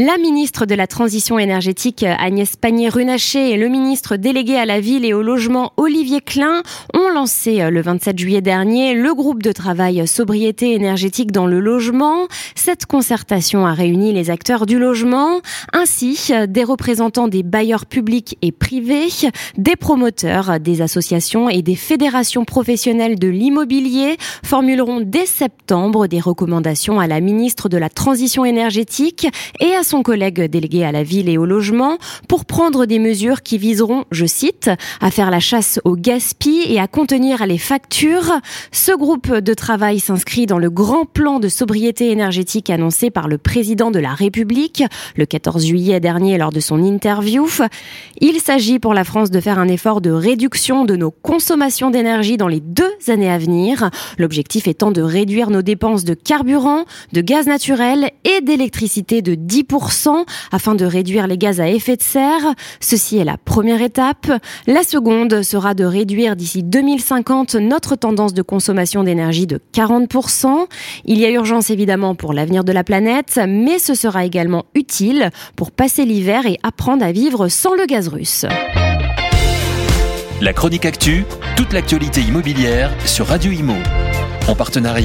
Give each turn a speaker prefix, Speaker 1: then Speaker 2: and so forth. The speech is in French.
Speaker 1: La ministre de la Transition énergétique Agnès Pannier-Runacher et le ministre délégué à la ville et au logement Olivier Klein ont lancé euh, le 27 juillet dernier le groupe de travail sobriété énergétique dans le logement. Cette concertation a réuni les acteurs du logement ainsi euh, des représentants des bailleurs publics et privés, des promoteurs, des associations et des fédérations professionnelles de l'immobilier formuleront dès septembre des recommandations à la ministre de la Transition énergétique et à son collègue délégué à la ville et au logement pour prendre des mesures qui viseront, je cite, à faire la chasse au gaspillage et à contenir les factures. Ce groupe de travail s'inscrit dans le grand plan de sobriété énergétique annoncé par le président de la République le 14 juillet dernier lors de son interview. Il s'agit pour la France de faire un effort de réduction de nos consommations d'énergie dans les deux années à venir. L'objectif étant de réduire nos dépenses de carburant, de gaz naturel et d'électricité de 10% afin de réduire les gaz à effet de serre. Ceci est la première étape. La seconde sera de réduire d'ici 2050 notre tendance de consommation d'énergie de 40%. Il y a urgence évidemment pour l'avenir de la planète, mais ce sera également utile pour passer l'hiver et apprendre à vivre sans le gaz russe.
Speaker 2: La chronique actu, toute l'actualité immobilière sur Radio Imo. En partenariat